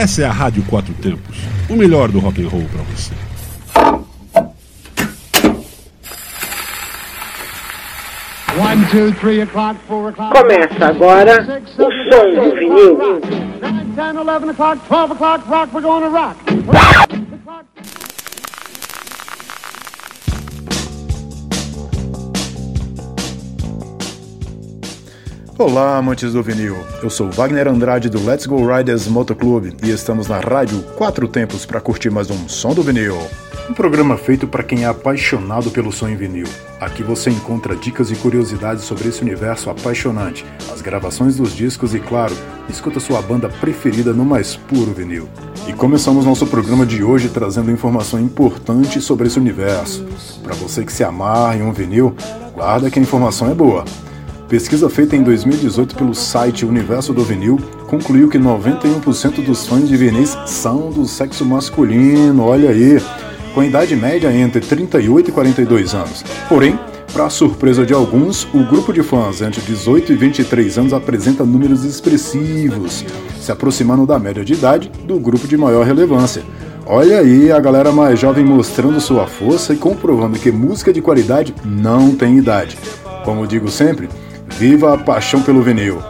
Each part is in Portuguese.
Essa é a Rádio Quatro Tempos, o melhor do rock and roll para você. Começa agora o som do vinil. 10, 11 o'clock, 12 o'clock, rock, we're gonna rock. Olá, amantes do vinil. Eu sou Wagner Andrade do Let's Go Riders Motoclube e estamos na rádio Quatro Tempos para curtir mais um som do vinil. Um programa feito para quem é apaixonado pelo som em vinil. Aqui você encontra dicas e curiosidades sobre esse universo apaixonante, as gravações dos discos e, claro, escuta sua banda preferida no mais puro vinil. E começamos nosso programa de hoje trazendo informação importante sobre esse universo. Para você que se amarra em um vinil, guarda que a informação é boa. Pesquisa feita em 2018 pelo site Universo do Vinil concluiu que 91% dos fãs de vinis são do sexo masculino, olha aí, com idade média entre 38 e 42 anos. Porém, para surpresa de alguns, o grupo de fãs entre 18 e 23 anos apresenta números expressivos, se aproximando da média de idade do grupo de maior relevância. Olha aí a galera mais jovem mostrando sua força e comprovando que música de qualidade não tem idade. Como digo sempre, Viva a paixão pelo vinil.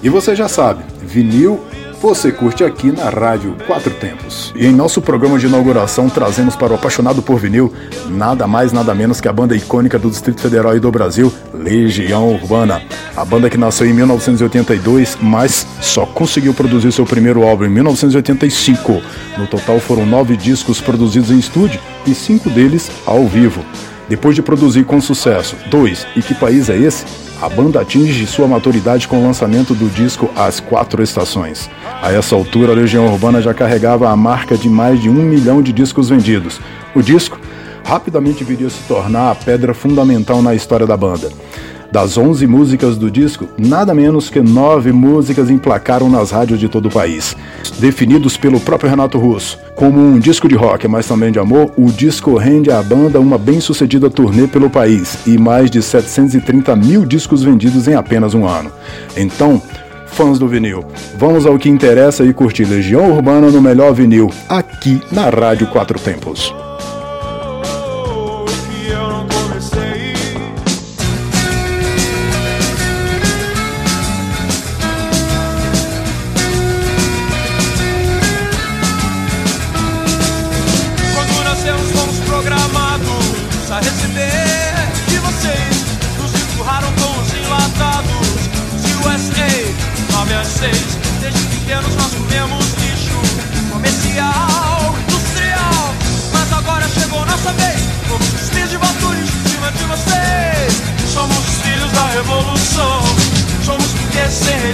E você já sabe, vinil você curte aqui na Rádio Quatro Tempos. E em nosso programa de inauguração trazemos para o apaixonado por vinil nada mais nada menos que a banda icônica do Distrito Federal e do Brasil, Legião Urbana. A banda que nasceu em 1982, mas só conseguiu produzir seu primeiro álbum em 1985. No total foram nove discos produzidos em estúdio e cinco deles ao vivo. Depois de produzir com sucesso dois E Que País é Esse? A banda atinge sua maturidade com o lançamento do disco As Quatro Estações. A essa altura, a Legião Urbana já carregava a marca de mais de um milhão de discos vendidos. O disco rapidamente viria a se tornar a pedra fundamental na história da banda. Das 11 músicas do disco, nada menos que 9 músicas emplacaram nas rádios de todo o país. Definidos pelo próprio Renato Russo como um disco de rock, mas também de amor, o disco rende à banda uma bem-sucedida turnê pelo país e mais de 730 mil discos vendidos em apenas um ano. Então, fãs do vinil, vamos ao que interessa e curtir Legião Urbana no melhor vinil, aqui na Rádio Quatro Tempos.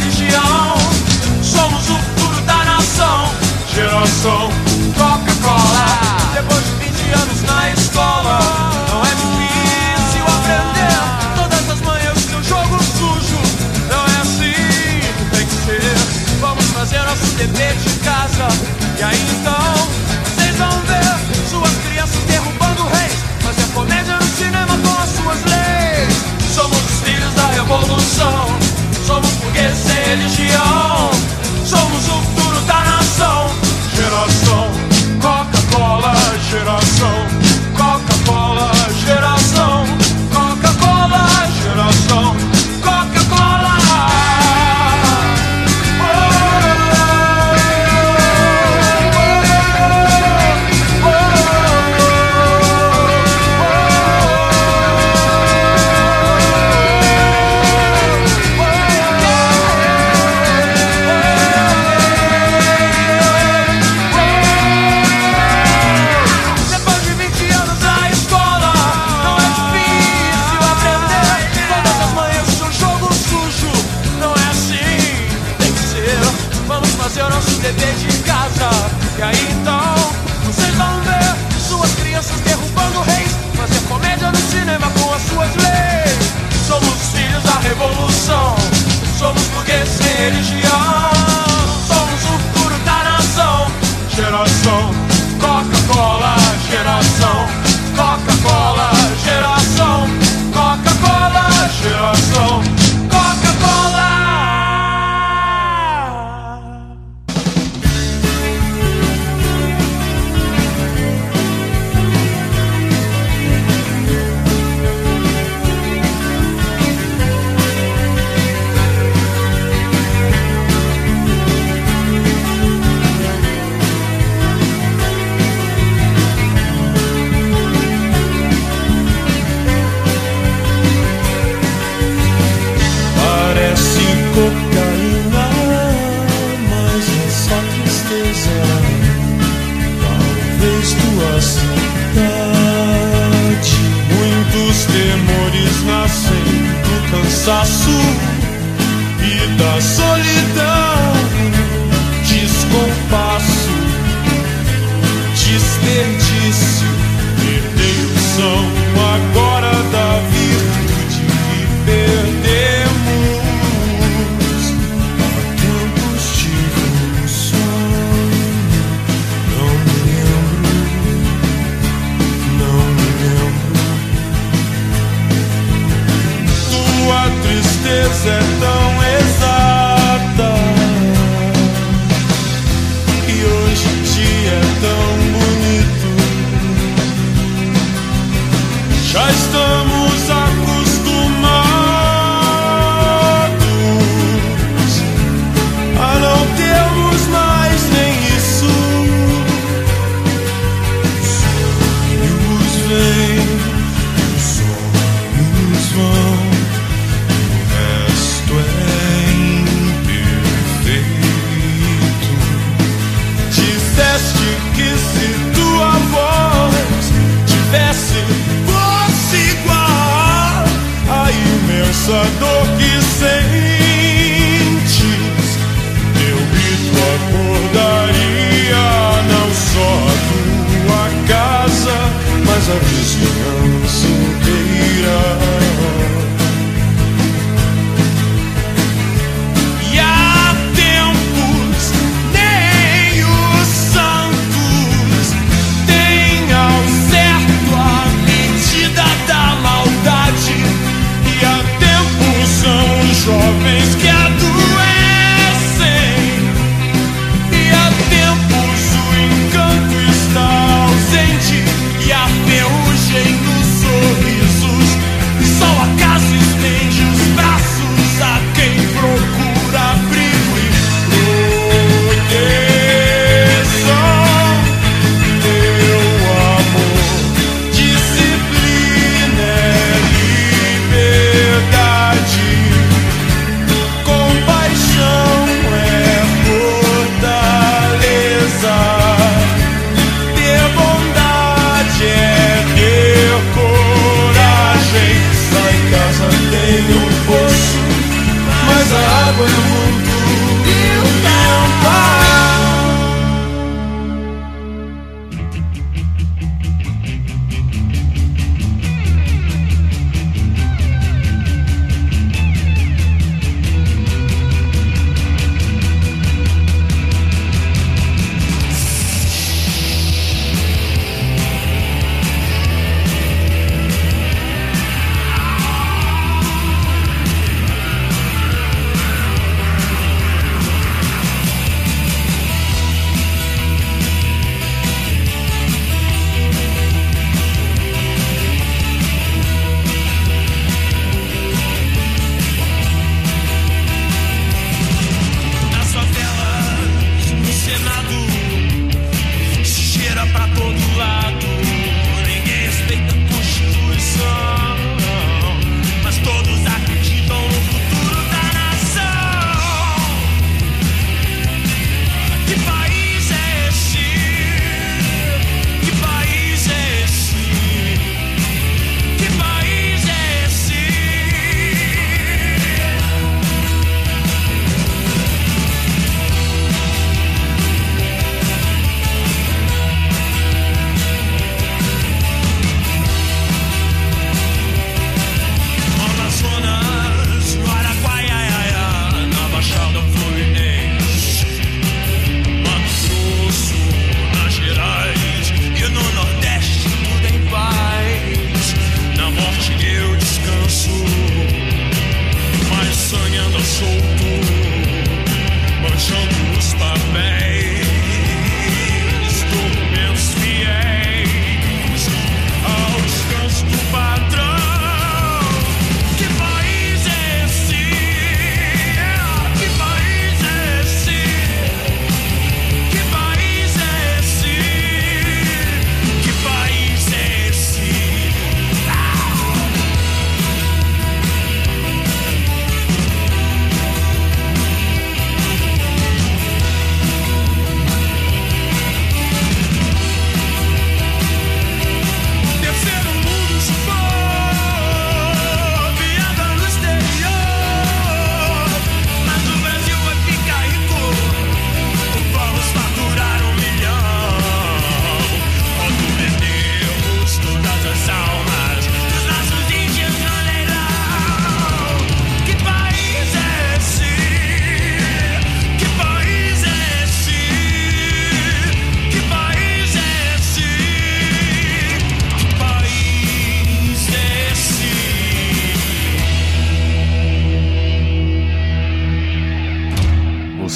religião. Somos o futuro da nação, geração Coca-Cola. Depois de 20 anos na escola, não é difícil aprender. Todas as manhãs que o jogo sujo, não é assim que tem que ser. Vamos fazer nosso dever de casa, e aí então, vocês vão ver suas crianças derrubando reis. Fazer comédia no cinema com as suas leis. Somos os filhos da revolução. Somos burgueses.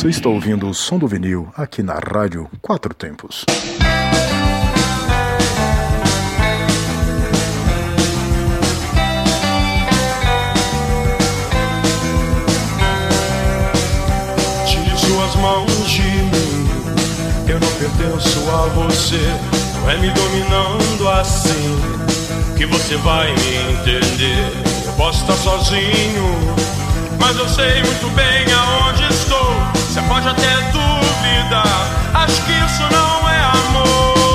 Você está ouvindo o som do vinil aqui na Rádio Quatro Tempos. Tire suas mãos de mim, eu não pertenço a você. Não é me dominando assim que você vai me entender. Eu posso estar sozinho, mas eu sei muito bem aonde estou. Você pode até duvidar, acho que isso não é amor.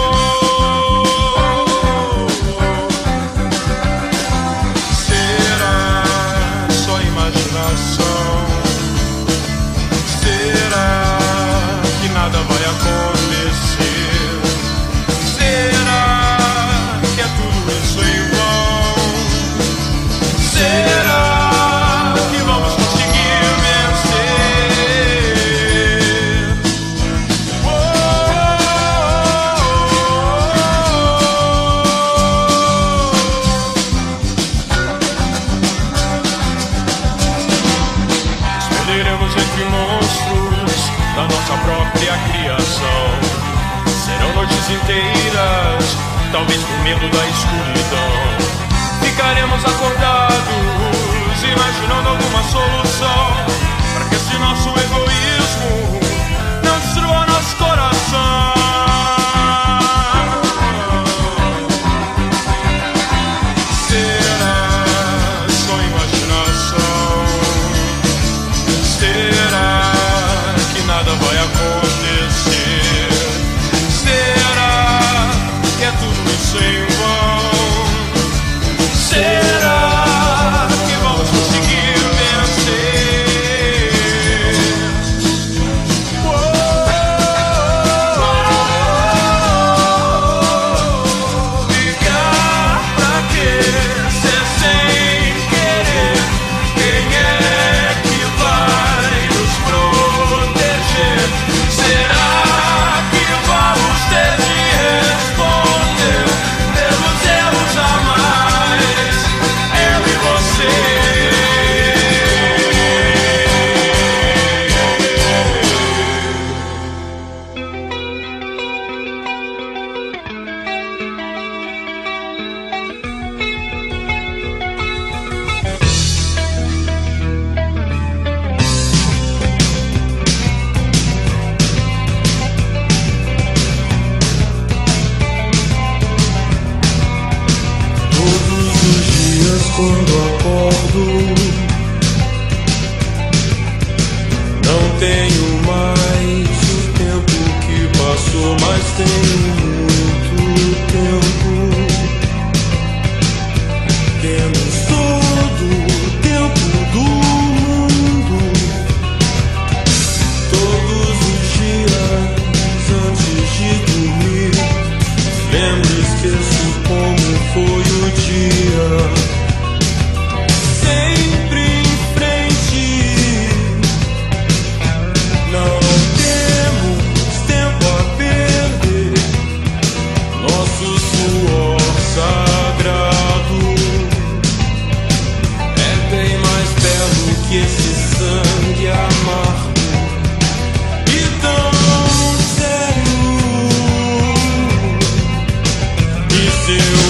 for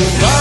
Bye.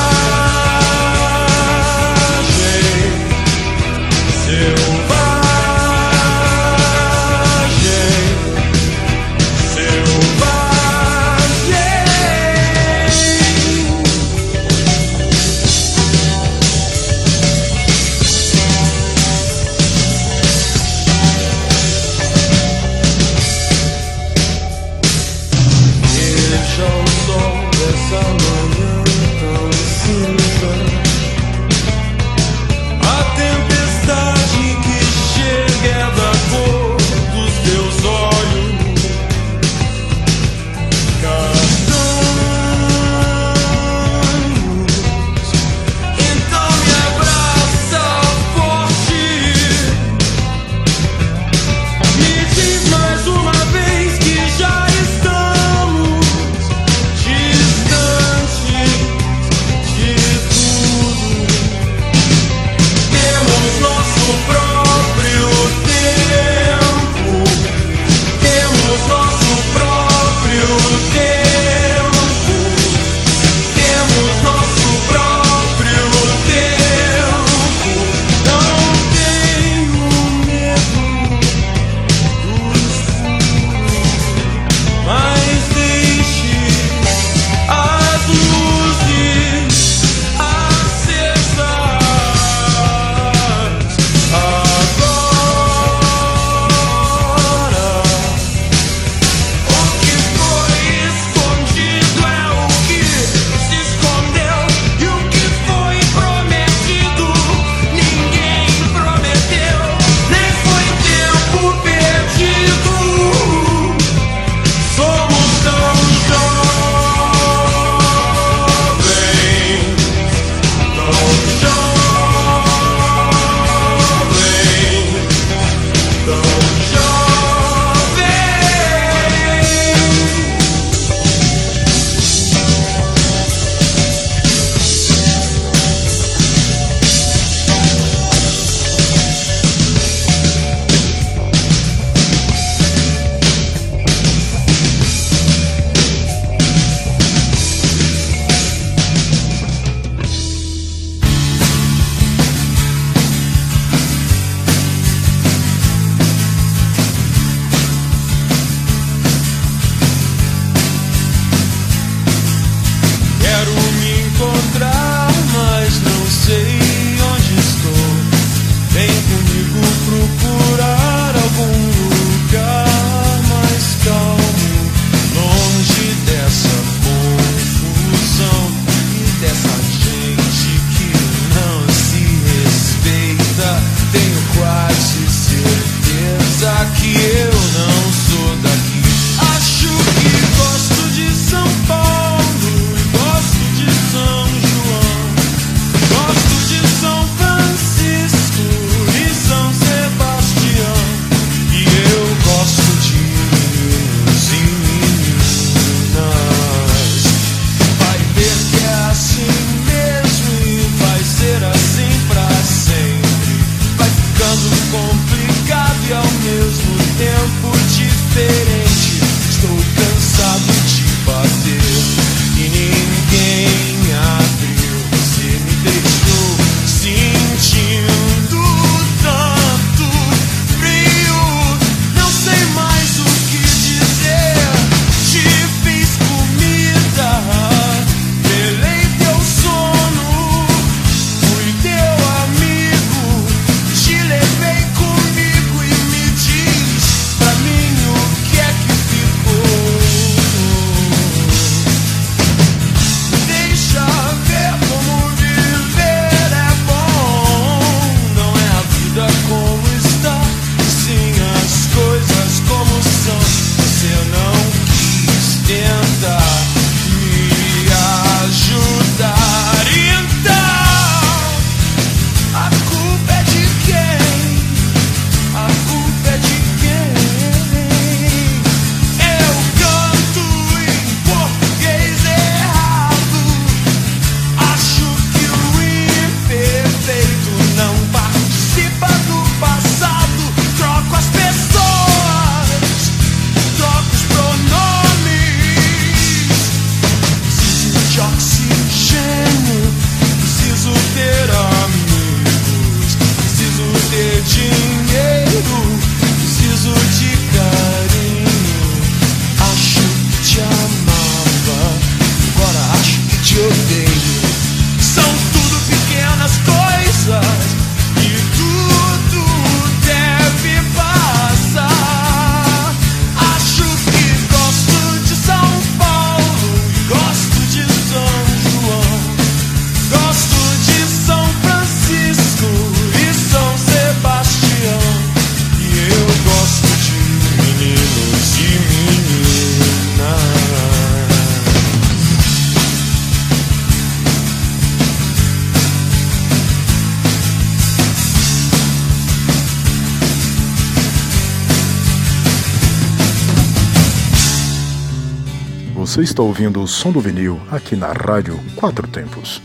Você está ouvindo o som do vinil aqui na Rádio Quatro Tempos.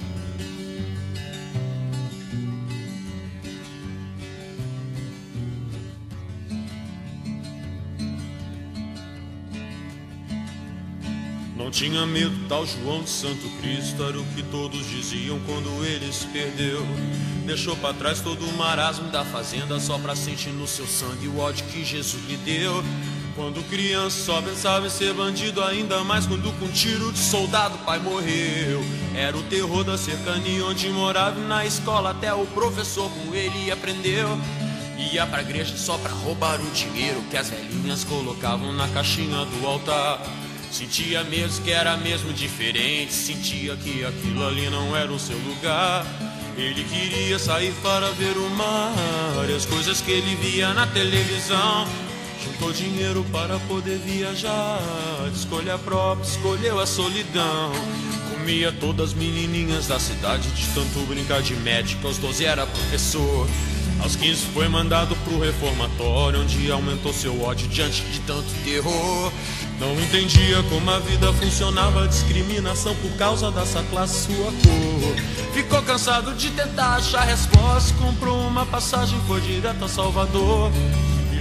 Não tinha medo, tal João de Santo Cristo era o que todos diziam quando ele se perdeu. Deixou para trás todo o marasmo da fazenda só pra sentir no seu sangue o ódio que Jesus lhe deu. Quando criança só pensava em ser bandido, ainda mais quando com tiro de soldado pai morreu. Era o terror da cercania onde morava na escola até o professor com ele aprendeu. Ia pra igreja só pra roubar o dinheiro que as velhinhas colocavam na caixinha do altar. Sentia mesmo que era mesmo diferente, sentia que aquilo ali não era o seu lugar. Ele queria sair para ver o mar e as coisas que ele via na televisão. Juntou dinheiro para poder viajar, escolha própria, escolheu a solidão. Comia todas as menininhas da cidade, de tanto brincar de médico, aos 12 era professor. Aos 15 foi mandado pro reformatório, onde aumentou seu ódio diante de tanto terror. Não entendia como a vida funcionava, discriminação por causa dessa classe, sua cor. Ficou cansado de tentar achar resposta, comprou uma passagem, foi direto a Salvador.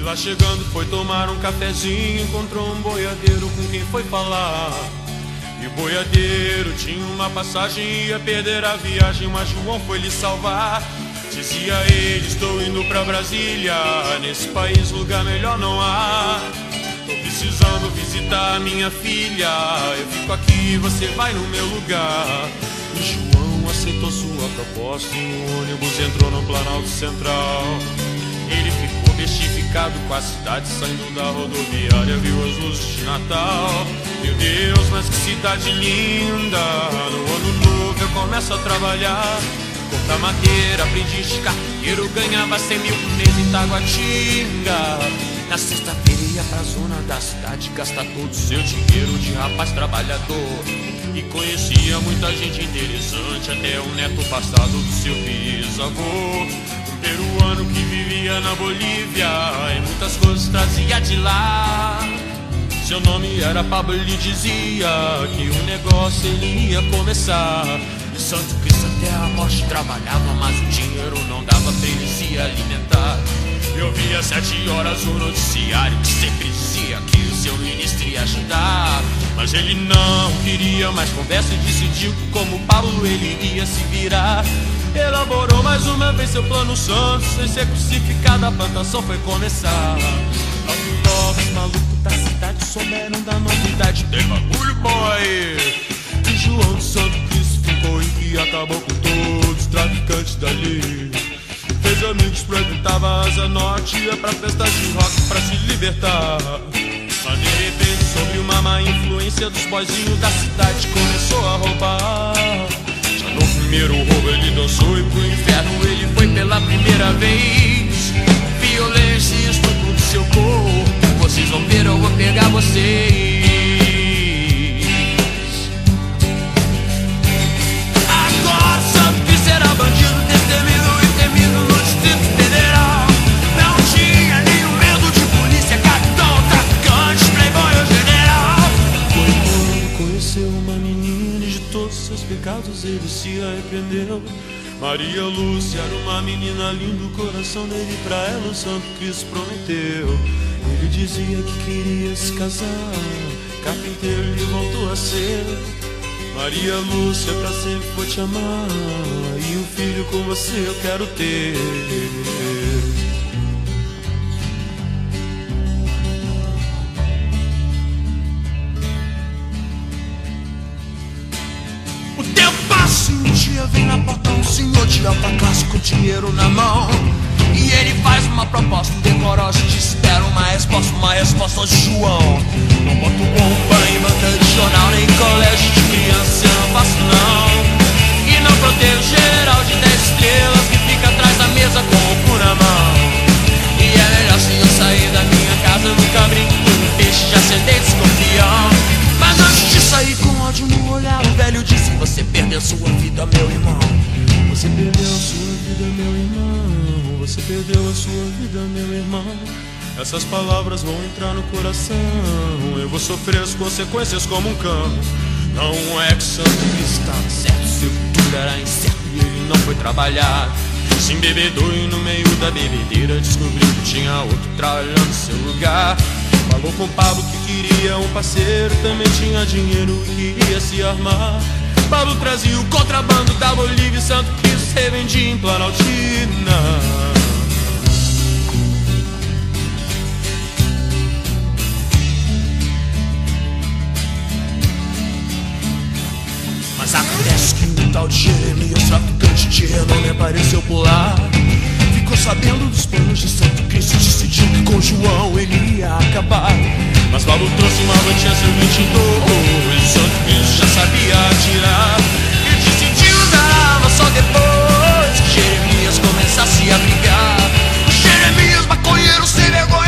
Lá chegando foi tomar um cafezinho, encontrou um boiadeiro com quem foi falar. E o boiadeiro tinha uma passagem, ia perder a viagem, mas João foi lhe salvar. Dizia ele, estou indo pra Brasília, nesse país lugar melhor não há. Tô precisando visitar minha filha. Eu fico aqui, você vai no meu lugar. E João aceitou sua proposta e o ônibus entrou no Planalto Central. Ele ficou com a cidade saindo da rodoviária, viu as luzes de Natal. Meu Deus, mas que cidade linda! No ano novo eu começo a trabalhar. Cortar madeira, aprendiz de carteiro, ganhava 100 mil por mês em Taguatinga. Na sexta-feira ia pra zona da cidade gastar todo o seu dinheiro de rapaz trabalhador. E conhecia muita gente interessante, até o neto passado do seu bisavô. Peruano que vivia na Bolívia e muitas coisas trazia de lá. Seu nome era Pablo, ele dizia que o negócio ele ia começar. E Santo Cristo até a morte trabalhava, mas o dinheiro não dava pra ele se alimentar. Eu via sete horas o noticiário que sempre dizia que o seu ministro ia ajudar. Mas ele não queria mais conversa e decidiu que como Pablo ele ia se virar. Elaborou mais uma vez seu plano santo, sem ser crucificado a plantação foi começar. Logo logo os malucos da cidade souberam da novidade, tem bagulho boy. E João Santo Cristo ficou que acabou com todos os traficantes dali. Fez amigos, proibitava a asa norte Ia pra festas de rock pra se libertar Mas de repente, sobre uma má influência Dos boizinhos da cidade começou a roubar primeiro roubo ele dançou E pro inferno ele foi pela primeira vez Violência e estupro do seu corpo Vocês vão ver, eu vou pegar vocês Agora Cristo era bandido, destemido e temido no Distrito Federal. Não tinha nenhum medo de polícia, capitão, traficante, playboy ou general. Foi quando conheceu uma menina de todos seus pecados ele se arrependeu. Maria Lúcia era uma menina linda, o coração dele pra ela o Santo Cristo prometeu. Ele dizia que queria se casar, carpinteiro ele voltou a ser. Maria Lúcia, pra sempre vou te amar. E um filho com você eu quero ter. E um vem na porta um senhor de alta classe com dinheiro na mão. E ele faz uma proposta indecorosa te espera uma resposta, uma resposta de João. Não boto bomba em banca de jornal, nem colégio de criança, eu não faço não. E não protejo geral de 10 estrelas que fica atrás da mesa com o cu na mão. E é melhor se eu sair da minha casa, eu nunca brinco com peixe, já sentei desconfião. Mas antes de sair com ódio no olhar, o velho disse: Você perdeu sua vida, meu irmão. Você perdeu a sua vida, meu irmão. Você perdeu a sua vida, meu irmão. Essas palavras vão entrar no coração. Eu vou sofrer as consequências como um cão. Não é que Santo estava certo, seu futuro era incerto e ele não foi trabalhar. Se embebedou e no meio da bebedeira descobriu que tinha outro trabalhando no seu lugar. Falou com Pablo que queria um parceiro, também tinha dinheiro e queria se armar. Pablo trazia o contrabando da Bolívia e Santo Cristo revendia em Planaltina. Mas acontece que o tal de Jeremias, traficante de renome, apareceu por lá. Ficou sabendo dos planos de Santo Cristo, decidiu que com João ele ia acabar. Mas Paulo trouxe uma notícia 22, Santo Cristo já sabia atirar. E decidiu usar arma só depois que Jeremias começasse a brigar. Jeremias, maconheiro sem vergonha,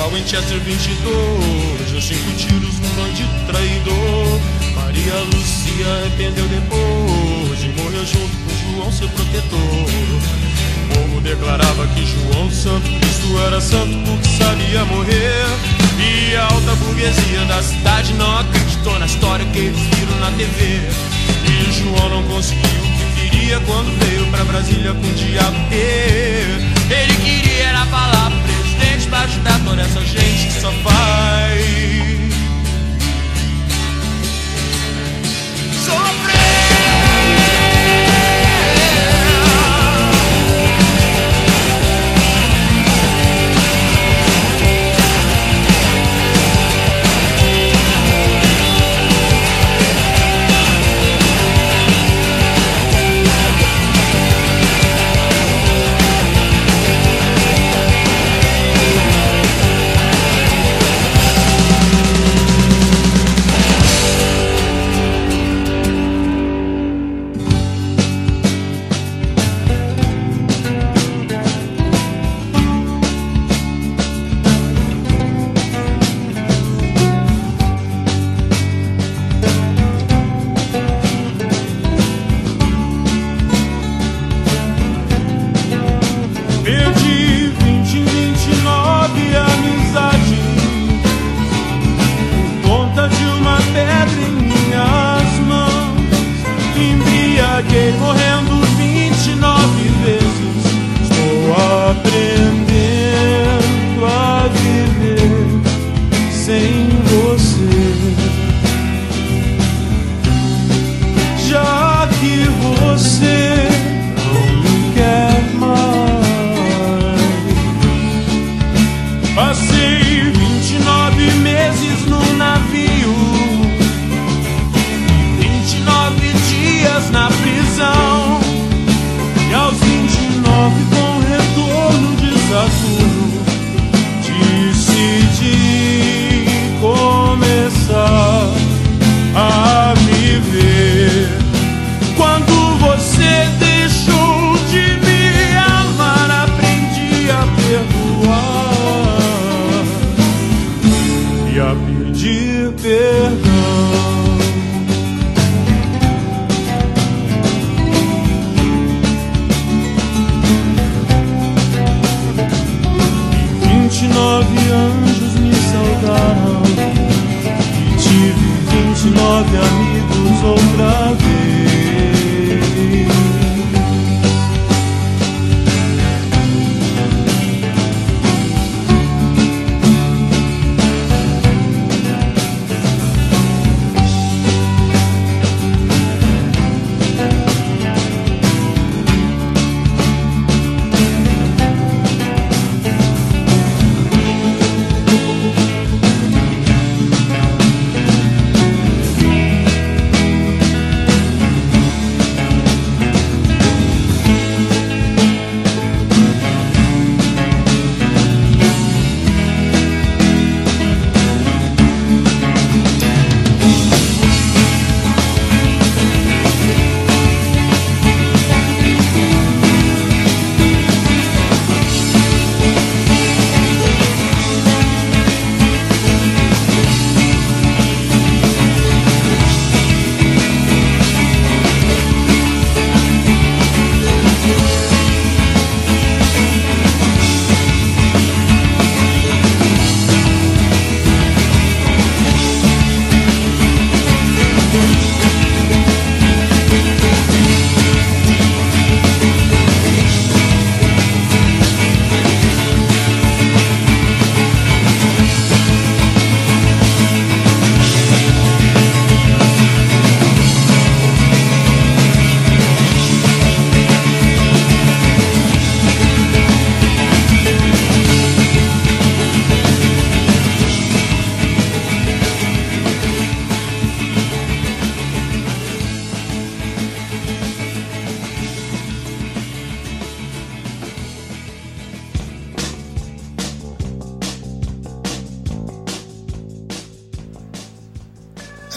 Qual Winchester 22 Deu cinco tiros num bandido traidor. Maria Lucia arrependeu depois E morreu junto com João, seu protetor. O povo declarava que João Santo Cristo era santo porque sabia morrer. E a alta burguesia da cidade não acreditou na história que eles viram na TV E João não conseguiu o que queria quando veio pra Brasília com o diabo. Ele queria era falar pra ajudar toda essa gente que só faz sofrer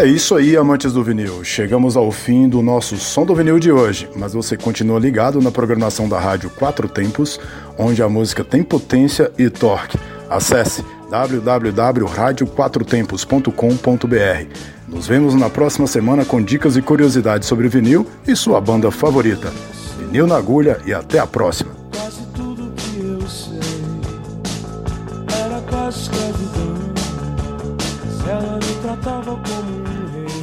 É isso aí, amantes do vinil. Chegamos ao fim do nosso Som do Vinil de hoje, mas você continua ligado na programação da Rádio Quatro Tempos, onde a música tem potência e torque. Acesse www.radioquatrotempos.com.br. Nos vemos na próxima semana com dicas e curiosidades sobre vinil e sua banda favorita. Vinil na agulha e até a próxima.